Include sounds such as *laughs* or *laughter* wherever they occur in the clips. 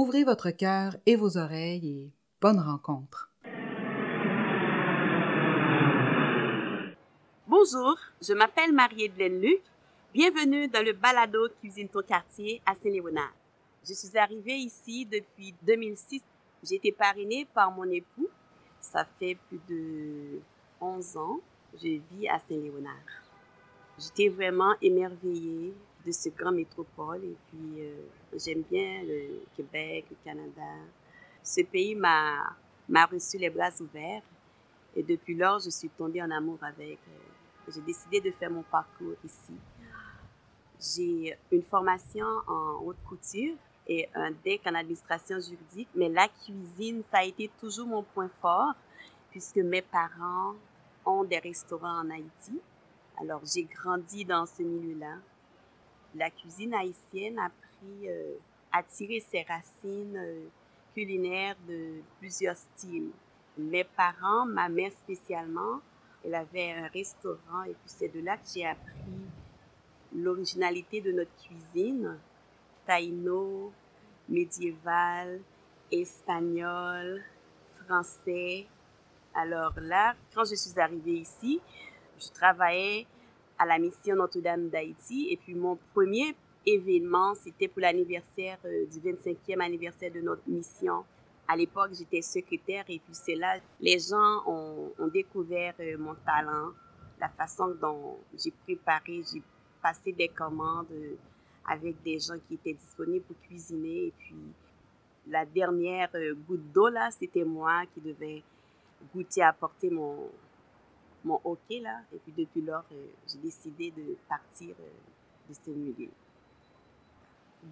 Ouvrez votre cœur et vos oreilles et bonne rencontre. Bonjour, je m'appelle Marie-Hélène Luc. Bienvenue dans le balado Cuisine ton quartier à Saint-Léonard. Je suis arrivée ici depuis 2006. J'ai été parrainée par mon époux. Ça fait plus de 11 ans. Je vis à Saint-Léonard. J'étais vraiment émerveillée de ce grand métropole et puis euh, j'aime bien le Québec, le Canada. Ce pays m'a m'a reçu les bras ouverts et depuis lors je suis tombée en amour avec. euh, j'ai décidé de faire mon parcours ici. J'ai une formation en haute couture et un DEC en administration juridique, mais la cuisine, ça a été toujours mon point fort puisque mes parents ont des restaurants en Haïti. Alors j'ai grandi dans ce milieu-là. La cuisine haïtienne a pris, euh, a tiré ses racines euh, culinaires de plusieurs styles. Mes parents, ma mère spécialement, elle avait un restaurant et puis c'est de là que j'ai appris l'originalité de notre cuisine, taïno, médiéval, espagnol, français. Alors là, quand je suis arrivée ici, je travaillais à la mission Notre-Dame d'Haïti et puis mon premier événement, c'était pour l'anniversaire euh, du 25e anniversaire de notre mission. À l'époque, j'étais secrétaire et puis c'est là les gens ont, découvert euh, mon talent, la façon dont j'ai préparé, j'ai passé des commandes euh, avec des gens qui étaient disponibles pour cuisiner. Et puis, la dernière goutte d'eau, là, c'était moi qui devais goûter, apporter mon, mon hockey, là. Et puis, depuis lors, euh, j'ai décidé de partir euh, de ce milieu.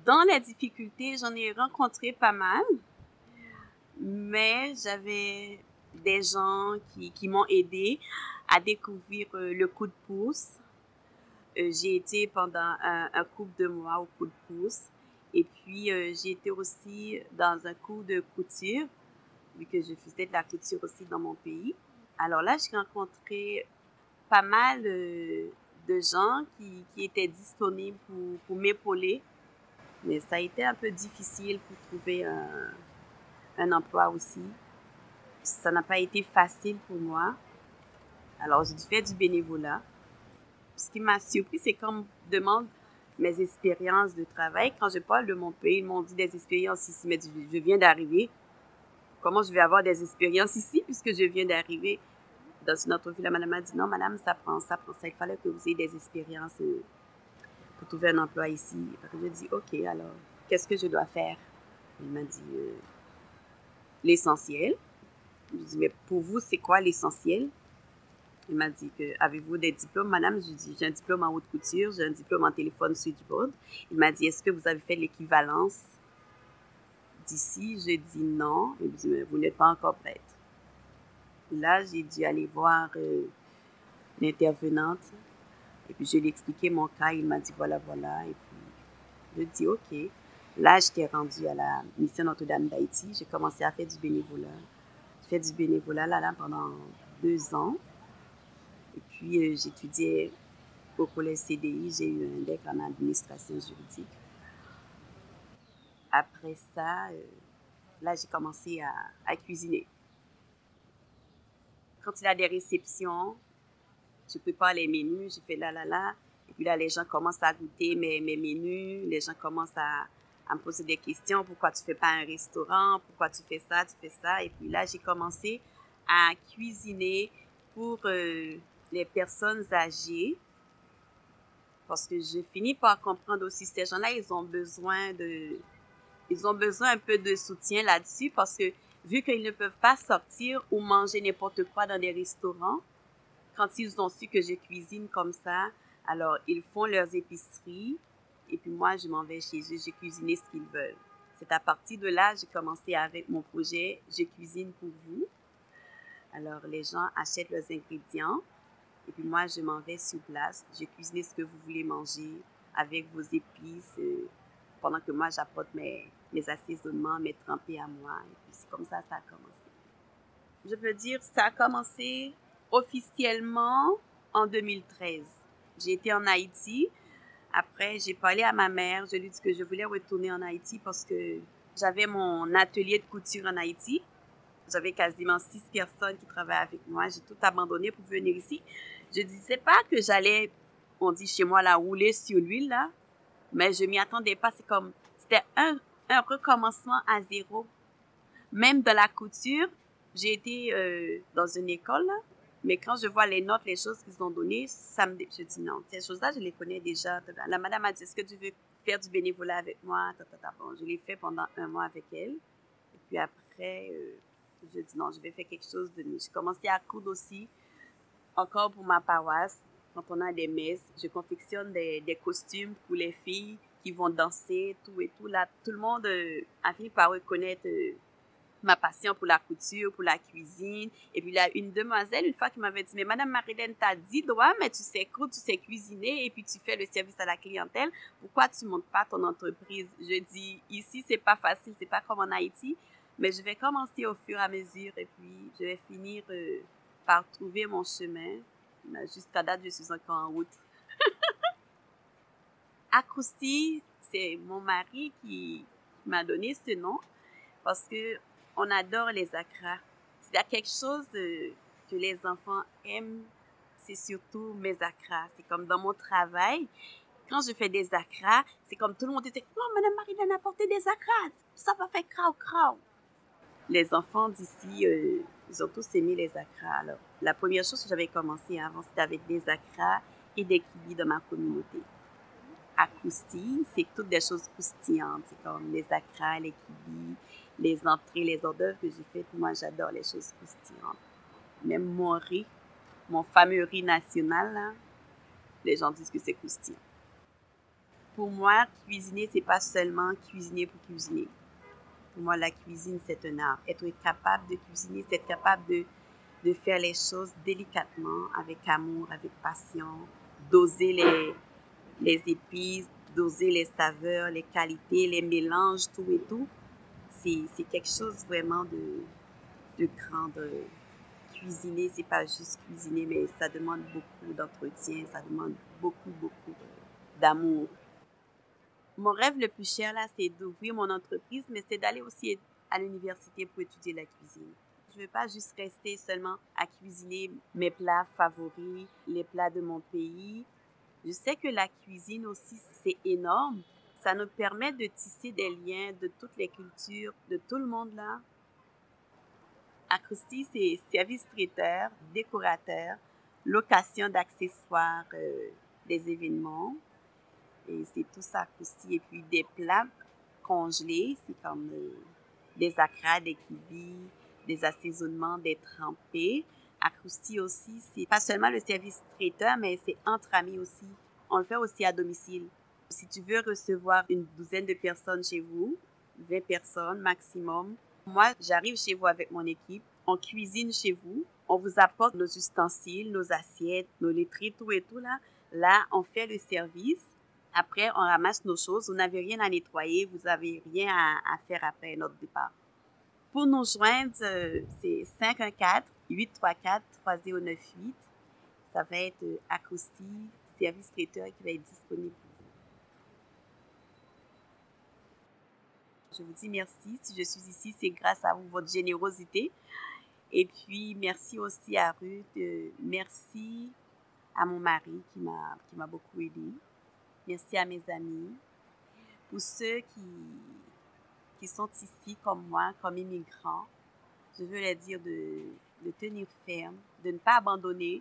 Dans les difficultés, j'en ai rencontré pas mal, mais j'avais des gens qui, qui m'ont aidé à découvrir euh, le coup de pouce. J'ai été pendant un, couple de mois au coup de pouce. Et puis, j'ai été aussi dans un cours de couture, vu que je faisais de la couture aussi dans mon pays. Alors là, j'ai rencontré pas mal euh, de gens qui, étaient disponibles pour, m'épauler. Mais ça a été un peu difficile pour trouver un, emploi aussi. Ça n'a pas été facile pour moi. Alors, j'ai dû faire du bénévolat. Ce qui m'a surpris, c'est quand on me demande mes expériences de travail. Quand je parle de mon pays, ils m'ont dit des expériences ici, mais je viens d'arriver. Comment je vais avoir des expériences ici puisque je viin d'arriver dans une entrevue? La madame a dit non, madame, ça prend ça, prend ça. Il fallait que vous ayez des expériences euh, pour trouver un emploi ici. Je dis ok, alors qu'est-ce que je dois faire? Il m'a dit euh, l'essentiel. Je dis mais pour vous, c'est quoi l'essentiel? Il m'a dit que avez-vous des diplômes, madame? Je dit j'ai un diplôme en haute couture, j'ai un diplôme en téléphone switchboard. Il m'a dit est-ce que vous avez fait l'équivalence d'ici? Je dis non. Il me dit mais vous n'êtes pas encore prête. Là, j'ai dû aller voir euh, l'intervenante et puis je lui ai expliqué mon cas. Il m'a dit voilà, voilà. Et puis je dit ok. Là, j'étais rendue à la mission Notre-Dame d'Haïti. J'ai commencé à faire du bénévolat. J'ai fait du bénévolat là, là pendant deux ans. Et puis, euh, j'étudiais au collège CDI. J'ai eu un DEC en administration juridique. Après ça, euh, là, j'ai commencé à, cuisiner. Quand il y a des réceptions, je prépare les menus, je fais là, là, là. Et puis là, les gens commencent à goûter mes, mes menus. Les gens commencent à, me poser des questions. Pourquoi tu fais pas un restaurant? Pourquoi tu fais ça? Tu fais ça? Et puis là, j'ai commencé à cuisiner pour euh, les personnes âgées. Parce que je finis par comprendre aussi, ces gens-là, ils ont besoin de, ils ont besoin un peu de soutien là-dessus parce que vu qu'ils ne peuvent pas sortir ou manger n'importe quoi dans des restaurants, quand ils ont su que je cuisine comme ça, alors ils font leurs épiceries et puis moi, je m'en vais chez eux, je cuisine ce qu'ils veulent. C'est à partir de là, j'ai commencé avec mon projet Je cuisine pour vous. Alors, les gens achètent leurs ingrédients et puis moi, je m'en vais sur place. Je cuisine ce que vous voulez manger avec vos épices euh, pendant que moi, j'apporte mes, assaisonnements, mes trempés à moi. Et puis c'est comme ça ça a commencé. Je peux dire, ça a commencé officiellement en 2013. J'ai été en Haïti. Après, j'ai parlé à ma mère. Je lui ai dit que je voulais retourner en Haïti parce que j'avais mon atelier de couture en Haïti. J'avais quasiment six personnes qui travaillaient avec moi. J'ai tout abandonné pour venir ici. Je disais pas que j'allais, on dit chez moi, la rouler sur l'huile, là. Mais je m'y attendais pas. C'est comme, c'était un, un recommencement à zéro. Même de la couture, j'ai été euh, dans une école, mais quand je vois les notes, les choses qu'ils ont données, ça me je dis non, ces choses-là, je les connais déjà. La madame a dit, est-ce que tu veux faire du bénévolat avec moi? Bon, je l'ai fait pendant un mois avec elle. Et puis après, euh, je dis non, je vais faire quelque chose de mieux. J'ai commencé à coudre aussi, encore pour ma paroisse. Quand on a des messes, je confectionne des, costumes pour les filles qui vont danser, tout et tout. Là, tout le monde euh, a fini par reconnaître euh, ma passion pour la couture, pour la cuisine. Et puis là, une demoiselle, une fois, qui m'avait dit, mais Madame Marilène, t'as dit droit, mais tu sais coudre, tu sais cuisiner, et puis tu fais le service à la clientèle. Pourquoi tu montes pas ton entreprise? Je dis, ici, c'est pas facile, c'est pas comme en Haïti, mais je vais commencer au fur et à mesure, et puis je vais finir euh, par trouver mon chemin. Jusqu'à date, je suis encore en route. *laughs* Acrousti, c'est mon mari qui m'a donné ce nom parce que on adore les acras. A quelque chose que les enfants aiment, c'est surtout mes acras. C'est comme dans mon travail, quand je fais des acras, c'est comme tout le monde était Oh, Madame Marie a apporté des acras. Ça va faire crao crao. Les enfants d'ici, euh, ils ont tous aimé les acras. Alors, la première chose que j'avais commencé avant, c'était avec des acras et des kibis dans ma communauté. Acousti, c'est toutes des choses croustillantes. C'est comme les acras, les kibis, les entrées, les odeurs que j'ai faites. Moi, j'adore les choses croustillantes. Même mon riz, mon fameux riz national, les gens disent que c'est croustillant. Pour moi, cuisiner, c'est pas seulement cuisiner pour cuisiner. Pour moi, la cuisine, c'est un art. Être capable de cuisiner, c'est être capable de, de faire les choses délicatement, avec amour, avec passion, doser les, les épices, doser les saveurs, les qualités, les mélanges, tout et tout c'est quelque chose vraiment de, de grand. Cuisiner, c'est pas juste cuisiner, mais ça demande beaucoup d'entretien, ça demande beaucoup, beaucoup d'amour. Mon rêve le plus cher, là, c'est d'ouvrir mon entreprise, mais c'est d'aller aussi à l'université pour étudier la cuisine. Je ne veux pas juste rester seulement à cuisiner mes plats favoris, les plats de mon pays. Je sais que la cuisine aussi, c'est énorme, ça nous permet de tisser des liens de toutes les cultures, de tout le monde là. Acrousty, c'est service traiteur, décorateur, location d'accessoires, euh, des événements. Et c'est tout ça, Acrousty. Et puis des plats congelés, c'est comme euh, des acras, des kibis, des assaisonnements, des trempés. Acrousty aussi, c'est pas seulement le service traiteur, mais c'est entre amis aussi. On le fait aussi à domicile. Si tu veux recevoir une douzaine de personnes chez vous, 20 personnes maximum, moi, j'arrive chez vous avec mon équipe, on cuisine chez vous, on vous apporte nos ustensiles, nos assiettes, nos laiteries, tout et tout là. Là, on fait le service. Après, on ramasse nos choses. Vous n'avez rien à nettoyer, vous n'avez rien à, faire après notre départ. Pour nous joindre, euh, c'est 514-834-3098. Ça va être euh, acoustique, service traiteur qui va être disponible Je vous dis merci. Si je suis ici, c'est grâce à vous, votre générosité. Et puis, merci aussi à Ruth. Euh, merci à mon mari qui m'a, qui m'a beaucoup aidé. Merci à mes amis. Pour ceux qui, qui sont ici comme moi, comme immigrants, je veux leur dire de, de tenir ferme, de ne pas abandonner.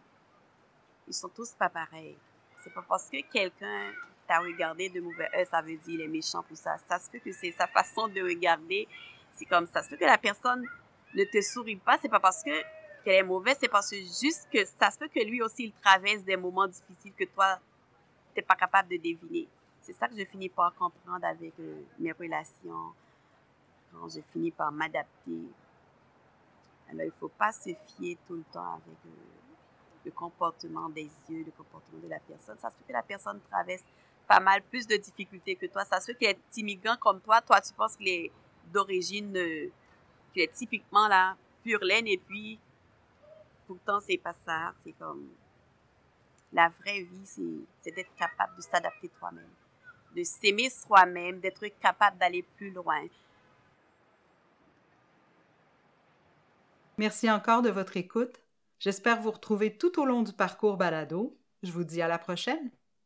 Ils sont tous pas pareils. C'est pas parce que quelqu'un t'as regardé de mauvais ça veut dire il est méchant pour ça. Ça se fait que c'est sa façon de regarder. C'est comme ça. Ça se fait que la personne ne te sourit pas, c'est pas parce que qu'elle est mauvaise, c'est parce juste que ça se fait que lui aussi il traverse des moments difficiles que toi pas capable de deviner. C'est ça que je finis par comprendre avec euh, mes relations ans, j'ai fini par m'adapter. Alors, il faut pas se fier tout le temps avec euh, le comportement des yeux, le comportement de la personne. Ça se fait que la personne traverse pas mal plus de difficultés que toi. Ça se fait qu'il est immigrant comme toi. Toi, tu penses qu'il est d'origine, euh, qu'il est typiquement là, pure laine, et puis pourtant, c'est pas ça. C'est comme la vraie vie, c'est d'être capable de s'adapter toi-même, de s'aimer soi-même, d'être capable d'aller plus loin. Merci encore de votre écoute. J'espère vous retrouver tout au long du parcours balado. Je vous dis à la prochaine.